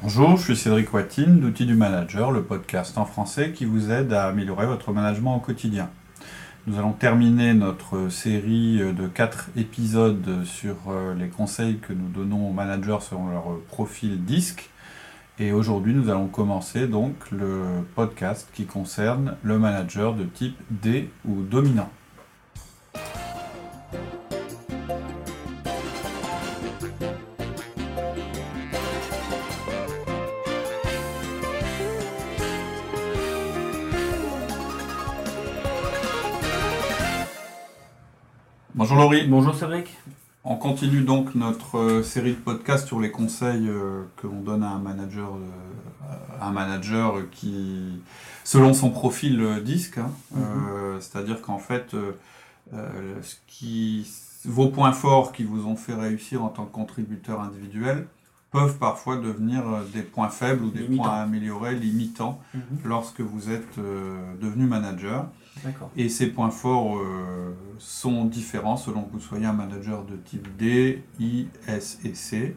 Bonjour, je suis Cédric Watine d'Outils du Manager, le podcast en français qui vous aide à améliorer votre management au quotidien. Nous allons terminer notre série de 4 épisodes sur euh, les conseils que nous donnons aux managers selon leur profil disque. Et aujourd'hui, nous allons commencer donc le podcast qui concerne le manager de type D ou dominant. Bonjour Laurie. Bonjour Cédric. On continue donc notre euh, série de podcasts sur les conseils euh, que l'on donne à un manager, euh, un manager qui, selon son profil disque, hein, Mhm. c'est-à-dire qu'en fait, ce qui, vos points forts qui vous ont fait réussir en tant que contributeur individuel peuvent parfois devenir des points faibles ou des points à améliorer, limitants, lorsque vous êtes devenu manager. Et ces points forts euh, sont différents selon que vous soyez un manager de type D, I, S et C.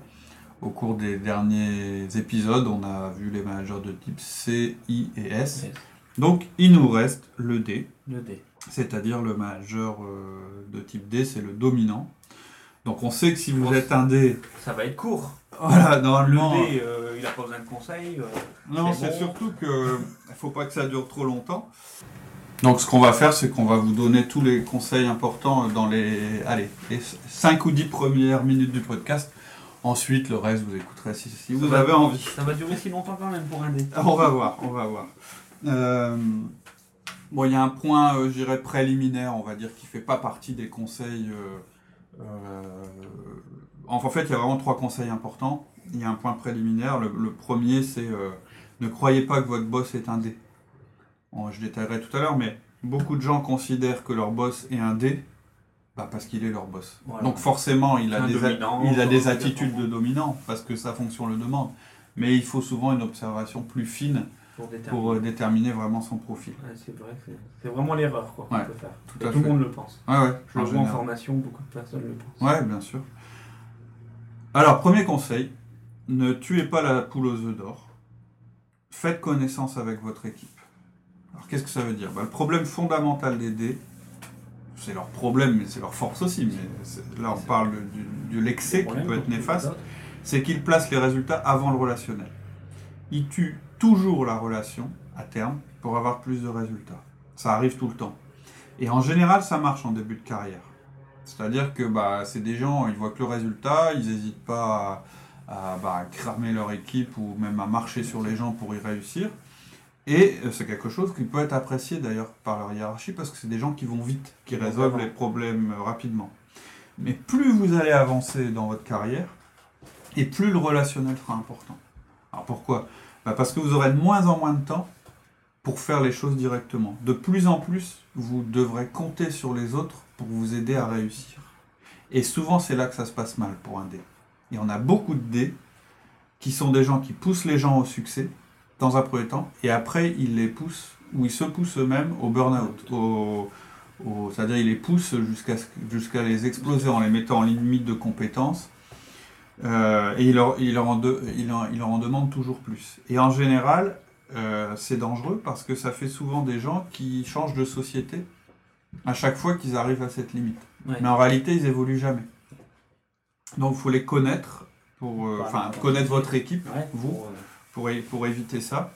Au cours des derniers épisodes, on a vu les managers de type C, I et S. Yes. Donc, il nous reste le D, Le D. c'est-à-dire le manager euh, de type D, c'est le dominant. Donc, on sait que si vous êtes un D, Ça va être court. voilà, Le normalement. D, euh, il a pas besoin de conseils. Non, C'est bon. surtout que il faut pas que ça dure trop longtemps. Donc ce qu'on va faire, c'est qu'on va vous donner tous les conseils importants dans les, allez, les 5 ou 10 premières minutes du podcast. Ensuite, le reste, vous écouterez si, si vous va- avez envie. Ça va durer si longtemps quand même pour un D. On va voir, on va voir. Euh, bon, il y a un point, euh, je dirais, préliminaire, on va dire, qui fait pas partie des conseils. euh, euh, en fait, il y a vraiment trois conseils importants. Il y a un point préliminaire. Le, le premier, c'est ne croyez pas que votre boss est un D. Bon, je détaillerai tout à l'heure, mais beaucoup de gens considèrent que leur boss est un D bah, parce qu'il est leur boss. Voilà. Donc forcément, il a, Un des, a- dominant, il a des attitudes de dominant parce que sa fonction le demande. Mais il faut souvent une observation plus fine Pour déterminer. pour euh, déterminer vraiment son profil. Ouais, c'est vrai, c'est- vraiment l'erreur qu'on Ouais, peut faire. tout Et à tout le monde le pense. Ouais, ouais, Je en le vois en formation, beaucoup de personnes le pensent. Ouais, bien sûr. Alors, premier conseil, ne tuez pas la poule aux œufs d'or. Faites connaissance avec votre équipe. Alors, qu'est-ce que ça veut dire? Bah, Le problème fondamental des dés, c'est leur problème, mais c'est leur force aussi. Mais là, on parle du- de l'excès qui peut être néfaste. c'est qu'ils placent les résultats avant le relationnel. Ils tuent toujours la relation à terme pour avoir plus de résultats. Ça arrive tout le temps. Et en général, ça marche en début de carrière. C'est-à-dire que bah, c'est des gens, ils voient que le résultat, ils n'hésitent pas à, à, bah, cramer leur équipe ou même à marcher sur les gens pour y réussir. Et c'est quelque chose qui peut être apprécié d'ailleurs par leur hiérarchie parce que c'est des gens qui vont vite, qui résolvent les problèmes euh, rapidement. Mais plus vous allez avancer dans votre carrière, et plus le relationnel sera important. Alors pourquoi? Bah Parce que vous aurez de moins en moins de temps pour faire les choses directement. De plus en plus, vous devrez compter sur les autres pour vous aider à réussir. Et souvent, c'est là que ça se passe mal pour un dé. Et on a beaucoup de dés qui sont des gens qui poussent les gens au succès, dans un premier temps, et après, ils les poussent, ou ils se poussent eux-mêmes au burn-out. Au, au- C'est-à-dire, ils les poussent jusqu'à jusqu'à les exploser en les mettant en limite de compétences. Euh, et il leur, leur en de- il en- il leur en demande toujours plus. Et en général, euh, c'est dangereux parce que ça fait souvent des gens qui changent de société à chaque fois qu'ils arrivent à cette limite. Ouais. Mais en réalité, ils évoluent jamais. Donc, il faut les connaître, pour, euh, enfin, connaître votre équipe Ouais, vous, pour, pour, éviter ça.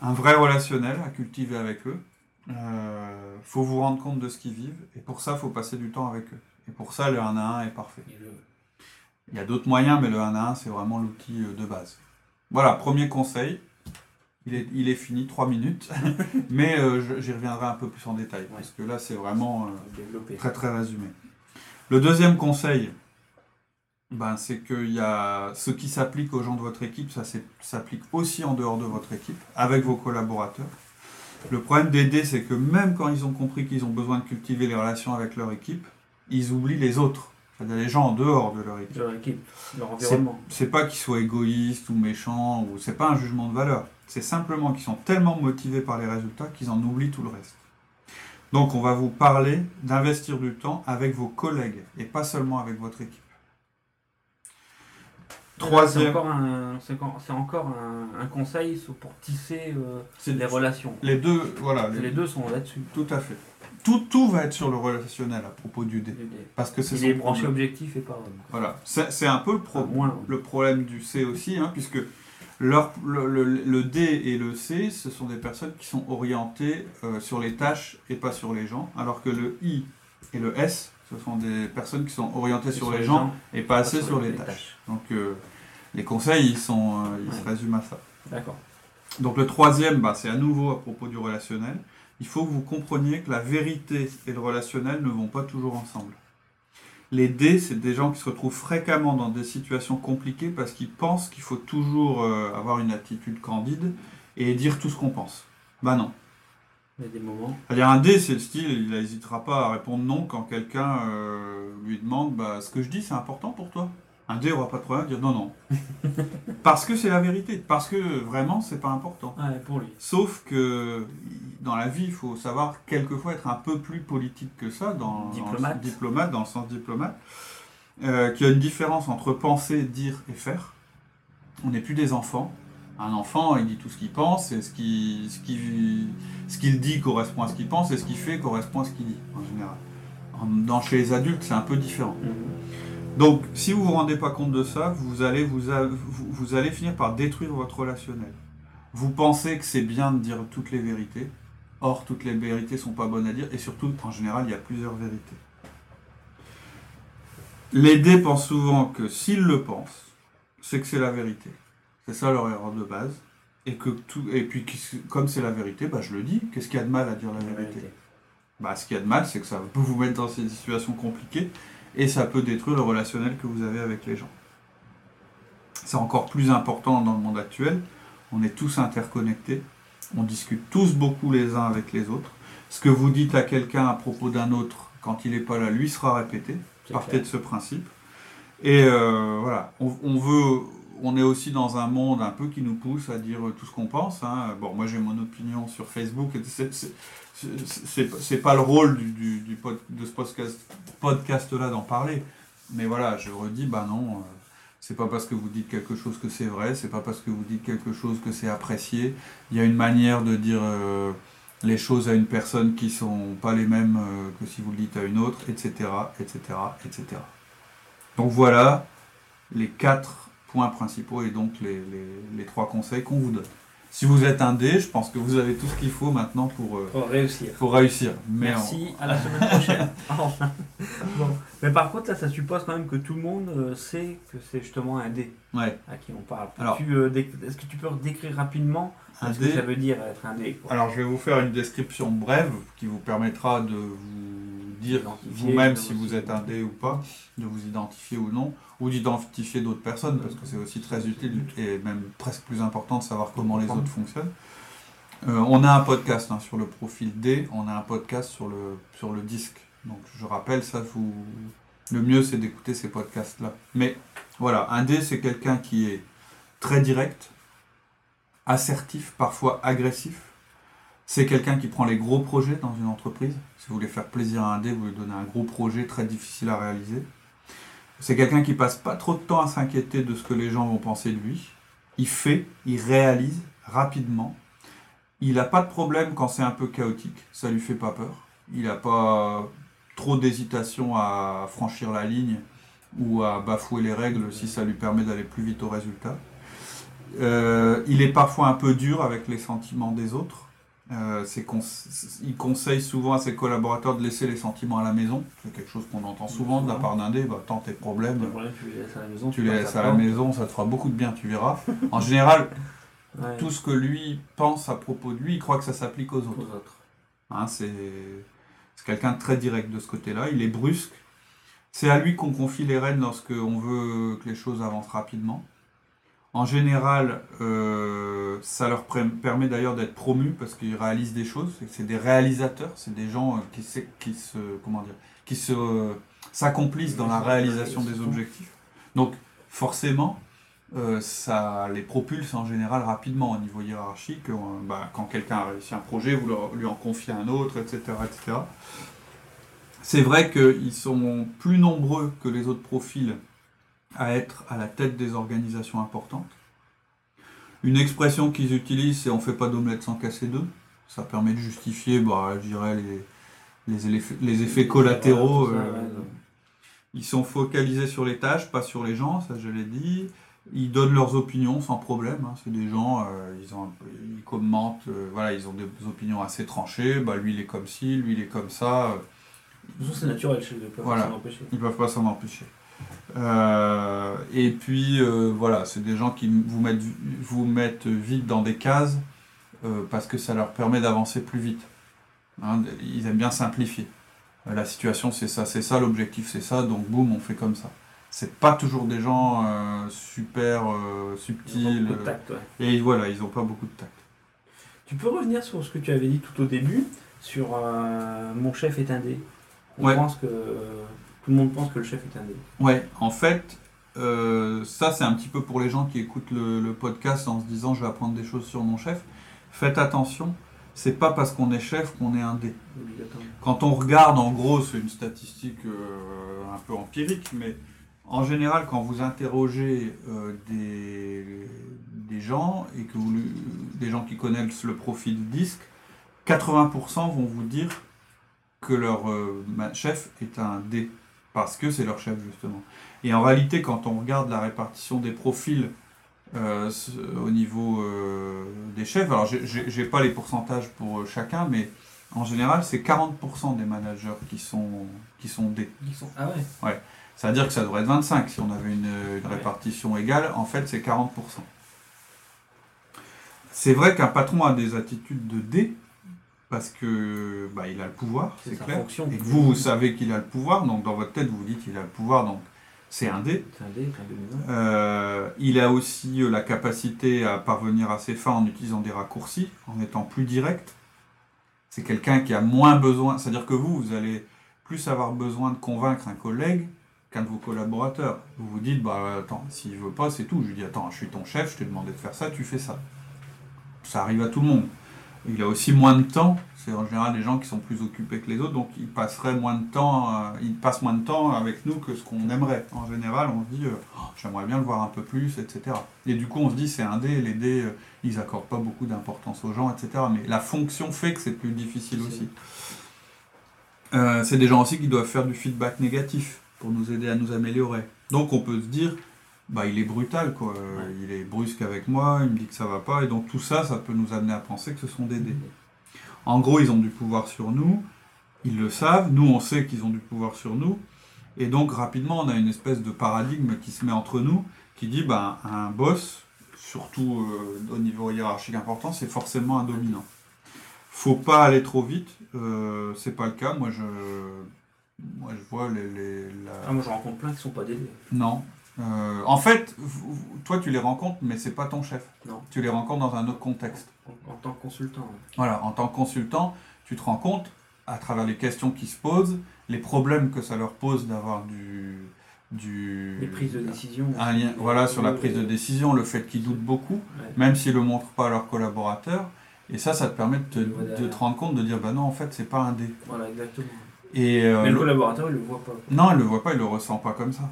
Un vrai relationnel à cultiver avec eux. Il faut vous rendre compte de ce qu'ils vivent. Et pour ça, il faut passer du temps avec eux. Et pour ça, le 1 à 1 est parfait. Il y a d'autres moyens, mais le 1 à 1, c'est vraiment l'outil euh, de base. Voilà, premier conseil. Il est, il est fini, 3 minutes. mais euh, j'y reviendrai un peu plus en détail. Parce que là, c'est vraiment euh, très très résumé. Le deuxième conseil, ben, c'est qu'il y a ce qui s'applique aux gens de votre équipe, ça s'applique aussi en dehors de votre équipe, avec vos collaborateurs. Le problème des dés, c'est que même quand ils ont compris qu'ils ont besoin de cultiver les relations avec leur équipe, ils oublient les autres, c'est-à-dire les gens en dehors de leur équipe. Leur équipe, leur environnement. C'est pas qu'ils soient égoïstes ou méchants, ou c'est pas un jugement de valeur. C'est simplement qu'ils sont tellement motivés par les résultats qu'ils en oublient tout le reste. Donc on va vous parler d'investir du temps avec vos collègues et pas seulement avec votre équipe. C'est Troisième, encore un, c'est encore, c'est encore un, un conseil pour tisser euh, c'est les relations. les deux, voilà, les- Les deux sont là-dessus. tout à fait. Tout, tout va être sur le relationnel à propos du dé. Parce que c'est est branché objectif et pas. Voilà, c'est c'est un peu le, pro- Enfin, moins. le problème du C aussi, hein, puisque leur- le, le- le D et le C, ce sont des personnes qui sont orientées euh, sur les tâches et pas sur les gens, alors que le I et le S, ce sont des personnes qui sont orientées sur, les gens et pas assez sur, les tâches. Donc euh, les conseils, ils, sont, euh, ils se résument à ça. D'accord. Donc le troisième, bah, c'est à nouveau à propos du relationnel. Il faut que vous compreniez que la vérité et le relationnel ne vont pas toujours ensemble. Les D, c'est des gens qui se retrouvent fréquemment dans des situations compliquées parce qu'ils pensent qu'il faut toujours euh, avoir une attitude candide et dire tout ce qu'on pense. Bah non. Il y a des moments. C'est-à-dire un D, c'est le style, il n'hésitera pas à répondre non quand quelqu'un euh, lui demande bah, ce que je dis, c'est important pour toi. Un D aura pas de problème à dire non, non. parce que c'est la vérité, parce que vraiment, c'est pas important. Ouais, pour lui. Sauf que dans la vie, il faut savoir quelquefois être un peu plus politique que ça, dans, Diplomate. dans le, diplomate, dans le sens diplomate, euh, qu'il y a une différence entre penser, dire et faire. On n'est plus des enfants. Un enfant, il dit tout ce qu'il pense, et ce qu'il ce qu'il ce qu'il dit correspond à ce qu'il pense, et ce qu'il fait correspond à ce qu'il dit, en général. En- Dans, chez les adultes, c'est un peu différent. Donc, si vous vous rendez pas compte de ça, vous allez, vous, a- vous, vous allez finir par détruire votre relationnel. Vous pensez que c'est bien de dire toutes les vérités. Or, toutes les vérités sont pas bonnes à dire, et surtout, en général, il y a plusieurs vérités. Les dés pensent souvent que s'ils le pensent, c'est que c'est la vérité. C'est ça leur erreur de base. Et, que tout, et puis, comme c'est la vérité, bah, je le dis. Qu'est-ce qu'il y a de mal à dire la vérité bah, ce qu'il y a de mal, c'est que ça peut vous mettre dans ces situations compliquées et ça peut détruire le relationnel que vous avez avec les gens. C'est encore plus important dans le monde actuel. On est tous interconnectés. On discute tous beaucoup les uns avec les autres. Ce que vous dites à quelqu'un à propos d'un autre, quand il n'est pas là, lui sera répété. Partez clair. de ce principe. Et euh, voilà, on, on veut, on est aussi dans un monde un peu qui nous pousse à dire tout ce qu'on pense. hein. Bon, moi j'ai mon opinion sur Facebook. c'est- pas le rôle de ce podcast, podcast-là d'en parler. Mais voilà, je redis, bah non, euh, c'est pas parce que vous dites quelque chose que c'est vrai, c'est pas parce que vous dites quelque chose que c'est apprécié. Il y a une manière de dire euh, les choses à une personne qui sont pas les mêmes euh, que si vous le dites à une autre, etc., etc., etc. Donc voilà les quatre points principaux et donc les, les- les trois conseils qu'on vous donne. Si vous êtes un dé, je pense que vous avez tout ce qu'il faut maintenant pour, euh, Pour réussir. pour réussir. Mais Merci, à la semaine prochaine. Enfin, bon. Mais par contre, ça, ça suppose quand même que tout le monde euh, sait que c'est justement un dé ouais, à qui on parle. Euh, dé- Est-ce que tu peux décrire rapidement un ce que ça veut dire être un dé quoi? Alors je vais vous faire une description brève qui vous permettra de vous dire vous-même si vous- vous êtes un dé ou pas, de vous identifier ou non, ou d'identifier d'autres personnes parce que c'est aussi très utile et même presque plus important de savoir comment les autres fonctionnent. Euh, on a un podcast hein, sur le profil D, on a un podcast sur le, sur le disque. Donc je rappelle, ça vous... le mieux c'est d'écouter ces podcasts-là. Mais voilà, un D c'est quelqu'un qui est très direct, assertif, parfois agressif. C'est quelqu'un qui prend les gros projets dans une entreprise. Si vous voulez faire plaisir à un dé, vous lui donnez un gros projet très difficile à réaliser. C'est quelqu'un qui passe pas trop de temps à s'inquiéter de ce que les gens vont penser de lui. Il fait, il réalise rapidement. Il n'a pas de problème quand c'est un peu chaotique, ça lui fait pas peur. Il n'a pas trop d'hésitation à franchir la ligne ou à bafouer les règles si ça lui permet d'aller plus vite au résultat. Euh, il est parfois un peu dur avec les sentiments des autres. Euh, il conseille souvent à ses collaborateurs de laisser les sentiments à la maison. C'est quelque chose qu'on entend souvent de la part d'un dé. Bah, tant tes problèmes, tu les laisses à la maison. tu les laisses à la maison, ça te fera beaucoup de bien, tu verras. En général, Ouais, tout ce que lui pense à propos de lui, il croit que ça s'applique aux autres. aux autres. Hein, c'est quelqu'un de très direct de ce côté-là. Il est brusque. C'est à lui qu'on confie les rênes lorsque on veut que les choses avancent rapidement. En général, euh, ça leur permet d'ailleurs d'être promus parce qu'ils réalisent des choses. C'est- des réalisateurs, c'est des gens euh, qui, se- qui se comment dire, qui se euh, s'accomplissent dans la réalisation des objectifs. Donc forcément, euh, ça les propulse en général rapidement au niveau hiérarchique. Bah, quand quelqu'un a réussi un projet, vous leur- lui en confiez un autre, etc. etc. C'est vrai qu'ils sont plus nombreux que les autres profils à être à la tête des organisations importantes. Une expression qu'ils utilisent, c'est on fait pas d'omelette sans casser deux. Ça permet de justifier, bah, je dirais, les, les, effets, les effets collatéraux. Ça, euh, ils sont focalisés sur les tâches, pas sur les gens, ça je l'ai dit. Ils donnent leurs opinions sans problème. hein. C'est des gens, euh, ils, ont ils commentent, euh, voilà, ils ont des opinions assez tranchées. Bah, lui il est comme ci, lui il est comme ça. De toute façon, c'est naturel chez eux, pas Voilà. s'en empêcher. Ils peuvent pas s'en empêcher. Euh, et puis euh, voilà, c'est des gens qui vous mettent, vous mettent vite dans des cases euh, parce que ça leur permet d'avancer plus vite. Hein, ils aiment bien simplifier. La situation c'est ça, c'est ça, l'objectif c'est ça, donc boum, on fait comme ça. C'est pas toujours des gens super Ils ont subtils. beaucoup de tact, ouais. et voilà, ils ont pas beaucoup de tact. Tu peux revenir sur ce que tu avais dit tout au début, sur mon chef est un dé. On Ouais. pense que tout le monde pense que le chef est un dé. Ouais, en fait, euh, ça c'est un petit peu pour les gens qui écoutent le, le podcast en se disant je vais apprendre des choses sur mon chef. Faites attention, c'est pas parce qu'on est chef qu'on est un dé. Quand on regarde, en gros, c'est une statistique euh, un peu empirique, mais en général, quand vous interrogez euh, des, des gens et que vous, des gens qui connaissent le profil disque, 80% vont vous dire que leur chef est un D, parce que c'est leur chef justement. Et en réalité, quand on regarde la répartition des profils euh, au niveau euh, des chefs, alors j'ai- pas les pourcentages pour euh, chacun, mais en général, c'est 40% des managers qui sont, qui sont D. Sont- Ah ouais. Ça veut dire que ça devrait être 25 si on avait une, une Ouais. répartition égale. En fait, c'est 40%. C'est vrai qu'un patron a des attitudes de D parce que bah, il a le pouvoir, C'est clair. fonction. Et que vous, vous savez qu'il a le pouvoir, donc dans votre tête, vous vous dites qu'il a le pouvoir, donc c'est un D. C'est un dé, c'est un. Euh, il a aussi euh, la capacité à parvenir à ses fins en utilisant des raccourcis, en étant plus direct. C'est quelqu'un qui a moins besoin, c'est-à-dire que vous, vous allez plus avoir besoin de convaincre un collègue qu'un de vos collaborateurs. Vous vous dites, bah attends, s'il veut pas, c'est tout. Je lui dis, attends, je suis ton chef, je t'ai demandé de faire ça, tu fais ça. Ça arrive à tout le monde. Il a aussi moins de temps. C'est en général des gens qui sont plus occupés que les autres, donc ils passeraient moins de temps, euh, ils passent moins de temps avec nous que ce qu'on aimerait. En général, on se dit, euh, Oh, j'aimerais bien le voir un peu plus, etc. Et du coup, on se dit, c'est un dé, les dés, euh, ils accordent pas beaucoup d'importance aux gens, etc. Mais la fonction fait que c'est plus difficile aussi. C'est des gens aussi qui doivent faire du feedback négatif pour nous aider à nous améliorer. Donc on peut se dire, bah il est brutal quoi, Ouais. il est brusque avec moi, il me dit que ça va pas, et donc tout ça, ça peut nous amener à penser que ce sont des dés. En gros, ils ont du pouvoir sur nous, ils le savent, nous on sait qu'ils ont du pouvoir sur nous, et donc rapidement on a une espèce de paradigme qui se met entre nous, qui dit, bah un boss, surtout euh, au niveau hiérarchique important, c'est forcément un dominant. Faut pas aller trop vite, euh, c'est pas le cas, moi je... Moi, je vois les, les- la- Ah, moi, je rencontre plein qui sont pas des dés. non. Euh, en fait, toi, tu les rencontres, mais c'est pas ton chef. Non. Tu les rencontres dans un autre contexte. En, en tant que consultant. Voilà, en tant que consultant, tu te rends compte, à travers les questions qui se posent, les problèmes que ça leur pose d'avoir du, du... Les prises de décision. un lien- voilà, sur la prise de décision, le fait qu'ils doutent beaucoup, ouais. même s'ils ne le montrent pas à leurs collaborateurs. Et ça, ça te permet de te, de te rendre compte, de dire, bah non, en fait, c'est pas un dé. Voilà, exactement. Et, euh, Mais le collaborateur, il le voit pas. Non, elle le voit pas, il le ressent pas comme ça.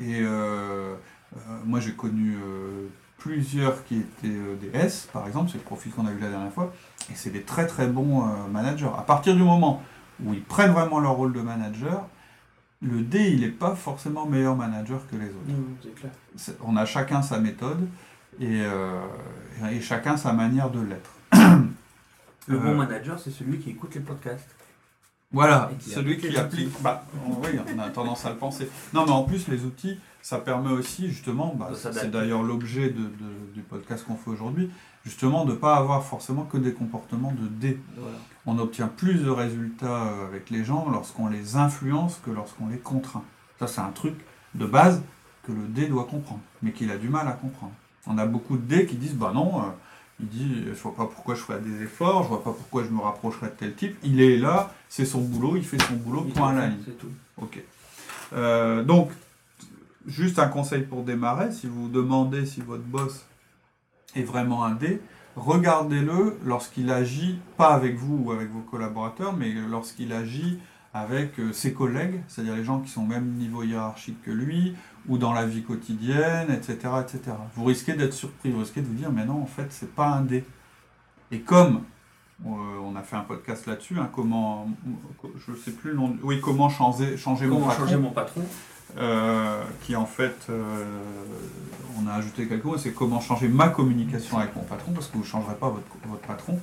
Et euh, euh, moi, j'ai connu euh, plusieurs qui étaient euh, des S, par exemple, c'est le profil qu'on a vu la dernière fois, et c'est des très très bons euh, managers. À partir du moment où ils prennent vraiment leur rôle de manager, le D, il n'est pas forcément meilleur manager que les autres. Clair. C'est- On a chacun sa méthode et, euh, et chacun sa manière de l'être. Le Euh, bon manager, c'est celui qui écoute les podcasts. Voilà, qui celui qui applique. Bah, oui, on a tendance à le penser. Non, mais en plus, les outils, ça permet aussi, justement, bah, c'est d'ailleurs l'objet de- de- du podcast qu'on fait aujourd'hui, justement, de ne pas avoir forcément que des comportements de D. Voilà. On obtient plus de résultats euh, avec les gens lorsqu'on les influence que lorsqu'on les contraint. Ça, c'est un truc de base que le D doit comprendre, mais qu'il a du mal à comprendre. On a beaucoup de D qui disent, bah non, euh, il dit, je vois pas pourquoi je ferais des efforts, je vois pas pourquoi je me rapprocherais de tel type. Il est là, c'est son boulot, il fait son boulot, point à la ligne. C'est tout. Ok. Euh, donc, juste un conseil pour démarrer, si vous vous demandez si votre boss est vraiment un D, regardez-le lorsqu'il agit, pas avec vous ou avec vos collaborateurs, mais lorsqu'il agit avec euh, ses collègues, c'est-à-dire les gens qui sont au même niveau hiérarchique que lui, ou dans la vie quotidienne, etc. etc. Vous risquez d'être surpris, vous risquez de vous dire, mais non, en fait, c'est pas un dé. Et comme euh, on a fait un podcast là-dessus, hein, comment, je sais plus le nom, oui, comment changer, changer Comment mon patron, changer mon patron euh, qui en fait, euh, on a ajouté quelque chose, c'est comment changer ma communication avec mon patron, parce que vous ne changerez pas votre, votre patron.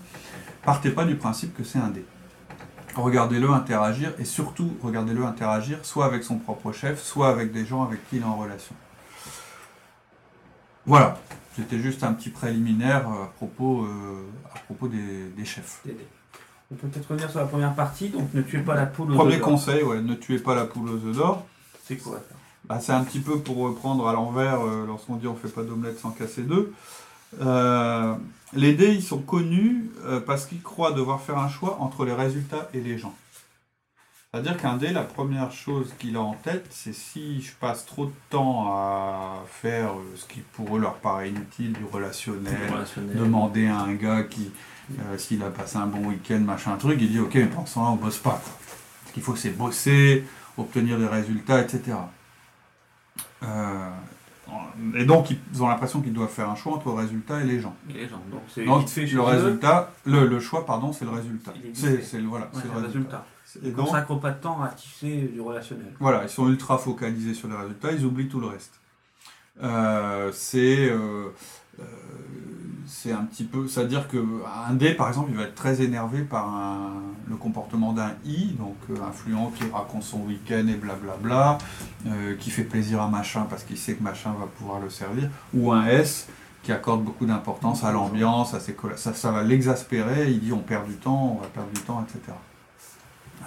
Partez pas du principe que c'est un dé. Regardez-le interagir, et surtout, regardez-le interagir soit avec son propre chef, soit avec des gens avec qui il est en relation. Voilà, c'était juste un petit préliminaire euh, à propos, euh, à propos des, des chefs. On peut peut-être revenir sur la première partie, donc ne tuez pas la poule aux Premier œufs d'or. conseil, ouais, ne tuez pas la poule aux œufs d'or. C'est quoi Bah, c'est un petit peu pour reprendre à l'envers euh, lorsqu'on dit on fait pas d'omelette sans casser deux. Euh, les dés, ils sont connus euh, parce qu'ils croient devoir faire un choix entre les résultats et les gens. C'est-à-dire qu'un dé, la première chose qu'il a en tête, c'est si je passe trop de temps à faire euh, ce qui pour eux leur paraît inutile, du relationnel, Relationnel. demander à un gars qui, euh, s'il a passé un bon week-end, machin truc, il dit ok, mais pour ça on bosse pas. Quoi. Ce qu'il faut c'est bosser, obtenir des résultats, etc. Euh, et donc ils ont l'impression qu'ils doivent faire un choix entre le résultat et les gens. Les gens. Donc c'est le résultat, le, le choix, pardon, c'est le résultat. C'est voilà, ouais, le le résultat. Ils donc, consacrent pas de temps à tisser du relationnel. voilà, ils sont ultra focalisés sur les résultats, ils oublient tout le reste. Euh, c'est euh, c'est un petit peu, c'est-à-dire qu'un D, par exemple, il va être très énervé par un- le comportement d'un I, donc euh, influent qui raconte son week-end et blablabla, euh, qui fait plaisir à machin parce qu'il sait que machin va pouvoir le servir, ou un S qui accorde beaucoup d'importance à l'ambiance, à ses ça, ça va l'exaspérer, il dit on perd du temps, on va perdre du temps, etc.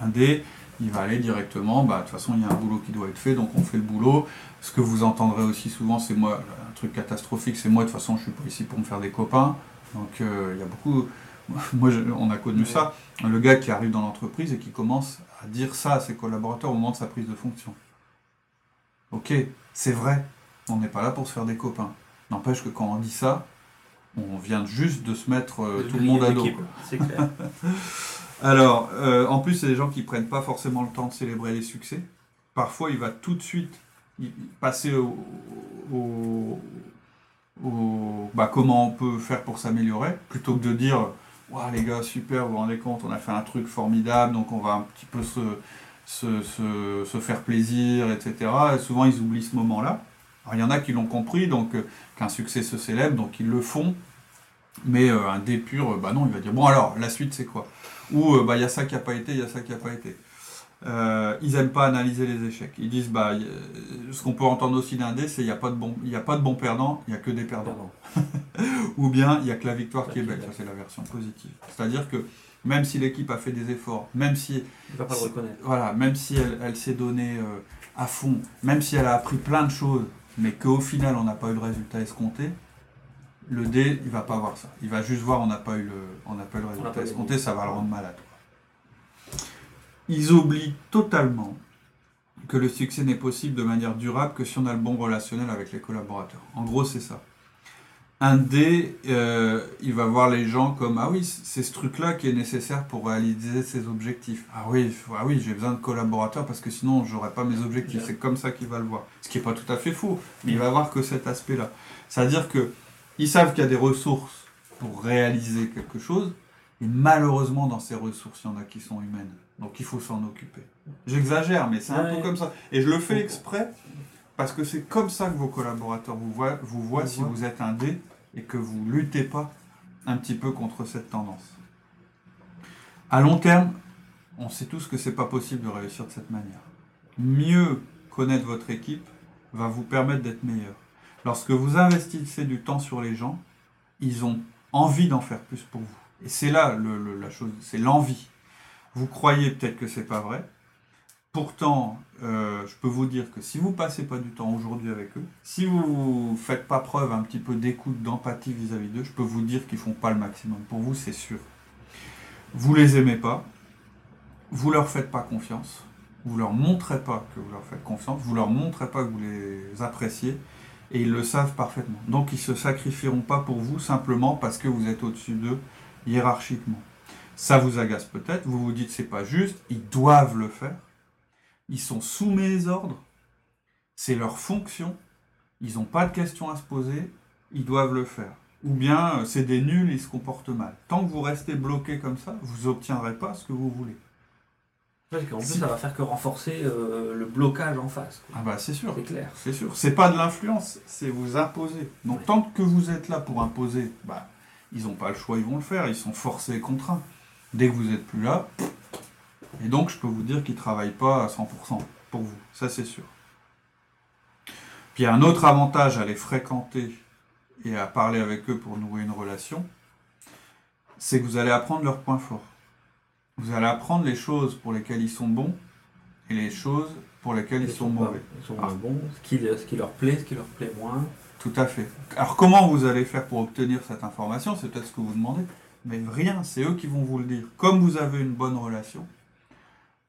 Un D, il va aller directement, bah, de toute façon il y a un boulot qui doit être fait, donc on fait le boulot. Ce que vous entendrez aussi souvent, c'est moi, truc catastrophique, c'est moi, de toute façon je suis pas ici pour me faire des copains. Donc euh, il y a beaucoup, moi je- on a connu Ouais. ça, le gars qui arrive dans l'entreprise et qui commence à dire ça à ses collaborateurs au moment de sa prise de fonction. Ok, c'est vrai, on n'est pas là pour se faire des copains. N'empêche que quand on dit ça, on vient juste de se mettre euh, De tout le monde à dos. l'équipe, C'est clair. Alors, euh, en plus, c'est des gens qui prennent pas forcément le temps de célébrer les succès. Parfois, il va tout de suite passer au, bah, comment on peut faire pour s'améliorer, plutôt que de dire Waouh, les gars, super, vous vous rendez compte, on a fait un truc formidable, donc on va un petit peu se, se, se- faire plaisir, etc. Et souvent, ils oublient ce moment-là. Il y en a qui l'ont compris, donc euh, qu'un succès se célèbre, donc ils le font. Mais euh, un dé pur, euh, bah non, il va dire Bon, alors, la suite, c'est quoi? Ou bah il y a ça qui n'a pas été, il y a ça qui n'a pas été. Euh, ils n'aiment pas analyser les échecs. Ils disent bah ce qu'on peut entendre aussi d'un dé, c'est il n'y a pas de bon, y a pas de bons perdants, il y a que des perdants. Ou bien il y a que la victoire qui est belle. Ça c'est la version positive. C'est-à-dire que même si l'équipe a fait des efforts, même si pas voilà, même si elle, elle s'est donnée euh, à fond, même si elle a appris plein de choses, mais qu'au final on n'a pas eu le résultat escompté, le dé il va pas voir ça. Il va juste voir on n'a pas eu le, on n'a pas eu le résultat escompté, ça va le rendre malade. Ils oublient totalement que le succès n'est possible de manière durable que si on a le bon relationnel avec les collaborateurs. En gros, c'est ça. Un dé, euh, il va voir les gens comme ah oui, c'est ce truc-là qui est nécessaire pour réaliser ses objectifs. Ah oui, ah oui, j'ai besoin de collaborateurs parce que sinon j'aurais pas mes objectifs. C'est comme ça qu'il va le voir. Ce qui est pas tout à fait faux, mais il va voir que cet aspect-là. C'est-à-dire que ils savent qu'il y a des ressources pour réaliser quelque chose, et malheureusement dans ces ressources, il y en a qui sont humaines. Donc il faut s'en occuper. J'exagère, mais c'est un Ouais. peu comme ça. Et je le fais exprès parce que c'est comme ça que vos collaborateurs vous voient, vous voient si vous êtes un dé et que vous luttez pas un petit peu contre cette tendance. À long terme, on sait tous que c'est pas possible de réussir de cette manière. Mieux connaître votre équipe va vous permettre d'être meilleur. Lorsque vous investissez du temps sur les gens, ils ont envie d'en faire plus pour vous. Et c'est là la chose, c'est l'envie. Vous croyez peut-être que c'est pas vrai. Pourtant, euh, je peux vous dire que si vous passez pas du temps aujourd'hui avec eux, si vous faites pas preuve un petit peu d'écoute, d'empathie vis-à-vis d'eux, je peux vous dire qu'ils font pas le maximum. Pour vous, c'est sûr. Vous les aimez pas, vous leur faites pas confiance, vous leur montrez pas que vous leur faites confiance, vous leur montrez pas que vous les appréciez, et ils le savent parfaitement. Donc ils se sacrifieront pas pour vous simplement parce que vous êtes au-dessus d'eux hiérarchiquement. Ça vous agace peut-être, vous vous dites c'est pas juste, ils doivent le faire, ils sont sous mes ordres, C'est leur fonction. Ils n'ont pas de questions à se poser. Ils doivent le faire. Ou bien euh, c'est des nuls, ils se comportent mal. Tant que vous restez bloqué comme ça, vous n'obtiendrez pas ce que vous voulez. Parce qu'en plus, ça va faire que renforcer euh, le blocage en face. quoi. Ah bah c'est sûr. C'est clair. C'est sûr. C'est pas de l'influence, c'est vous imposer. Donc tant que vous êtes là pour imposer, bah, ils n'ont pas le choix, ils vont le faire. Ils sont forcés et contraints. Dès que vous n'êtes plus là, et donc je peux vous dire qu'ils ne travaillent pas à 100% pour vous. Ça c'est sûr. Puis un autre avantage à les fréquenter et à parler avec eux pour nouer une relation, c'est que vous allez apprendre leurs points forts. Vous allez apprendre les choses pour lesquelles ils sont bons et les choses pour lesquelles ils, sont, mauvais. Ils sont Ah. bons, ce qui, ce qui leur plaît, ce qui leur plaît moins. Tout à fait. Alors comment vous allez faire pour obtenir cette information C'est peut-être ce que vous demandez. Mais rien, c'est eux qui vont vous le dire. Comme vous avez une bonne relation,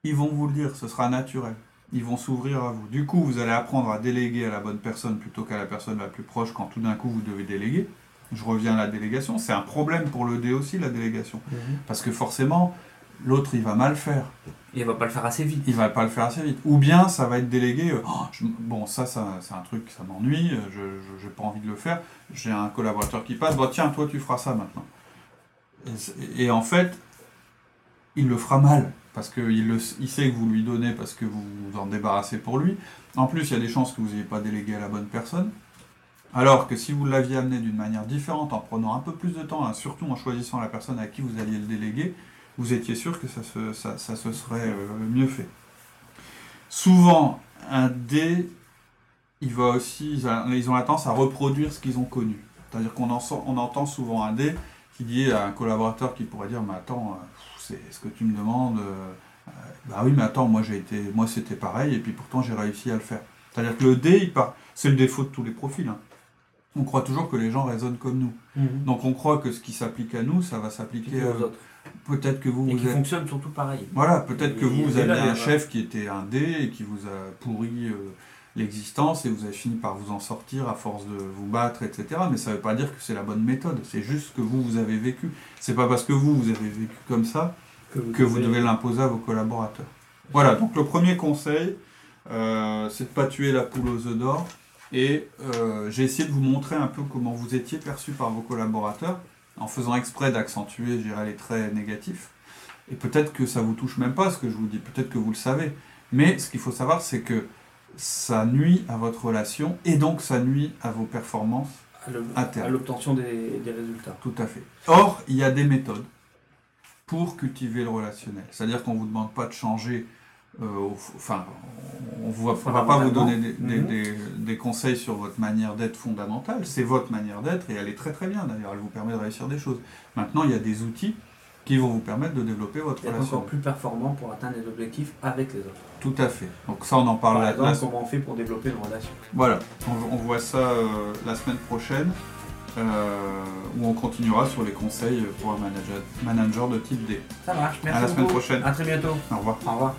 ils vont vous le dire, ce sera naturel. Ils vont s'ouvrir à vous. Du coup, vous allez apprendre à déléguer à la bonne personne plutôt qu'à la personne la plus proche quand tout d'un coup vous devez déléguer. Je reviens à la délégation. C'est un problème pour le dé aussi, la délégation. Parce que forcément, l'autre, il va mal faire. Il va pas le faire assez vite. Il va pas le faire assez vite. Ou bien ça va être délégué. euh, Oh, je- bon, ça, ça c'est un truc, ça m'ennuie. euh, Je n'ai pas envie de le faire. J'ai un collaborateur qui passe. Bon, tiens, toi, tu feras ça maintenant. Et, en fait, il le fera mal parce qu'il il sait que vous lui donnez parce que vous vous en débarrassez pour lui. En plus, il y a des chances que vous n'ayez pas délégué à la bonne personne. Alors que si vous l'aviez amené d'une manière différente, en prenant un peu plus de temps, hein, surtout en choisissant la personne à qui vous alliez le déléguer, vous étiez sûr que ça se, ça, ça se serait euh, mieux fait. Souvent, un dé, il va aussi, ils ont la tendance à reproduire ce qu'ils ont connu. C'est-à-dire qu'on en sent- on entend souvent un dé qui dit à un collaborateur qui pourrait dire, mais attends, euh, c'est ce que tu me demandes, euh, bah oui, mais attends, moi j'ai été, moi c'était pareil, et puis pourtant j'ai réussi à le faire. C'est-à-dire que le dé, il part, c'est le défaut de tous les profils. hein. On croit toujours que les gens raisonnent comme nous. Mhm. Donc on croit que ce qui s'applique à nous, ça va s'appliquer aux autres. Peut-être que vous, Et vous qui êtes... fonctionnent surtout pareil. Voilà, peut-être que vous, vous avez là, un là. chef qui était un dé et qui vous a pourri euh, l'existence et vous avez fini par vous en sortir à force de vous battre, etc. Mais ça ne veut pas dire que c'est la bonne méthode. C'est juste que vous, vous avez vécu. C'est pas parce que vous, vous avez vécu comme ça que vous devez l'imposer à vos collaborateurs. Voilà, donc le premier conseil, euh, c'est de ne pas tuer la poule aux œufs d'or. Et euh, j'ai essayé de vous montrer un peu comment vous étiez perçu par vos collaborateurs, en faisant exprès d'accentuer, je les traits négatifs. Et peut-être que ça vous touche même pas ce que je vous dis, peut-être que vous le savez. Mais ce qu'il faut savoir, c'est que ça nuit à votre relation et donc ça nuit à vos performances à l'obtention des, des résultats. Tout à fait. Or, il y a des méthodes pour cultiver le relationnel. C'est-à-dire qu'on ne vous demande pas de changer. Euh, enfin, on ne va pas vous donner des, des- Mhm. des- des conseils sur votre manière d'être fondamentale. C'est votre manière d'être et elle est très très bien d'ailleurs. Elle vous permet de réussir des choses. Maintenant, il y a des outils qui vont vous permettre de développer votre D'être relation. encore plus performant pour atteindre les objectifs avec les autres. Tout à fait. Donc ça, on en parle Par la, exemple, la- comment on fait pour développer une relation. Voilà, on, on voit ça euh, la semaine prochaine, euh, où on continuera sur les conseils pour un manager, manager de type D. Ça marche, merci À la semaine prochaine. À très bientôt. Au revoir. Au revoir.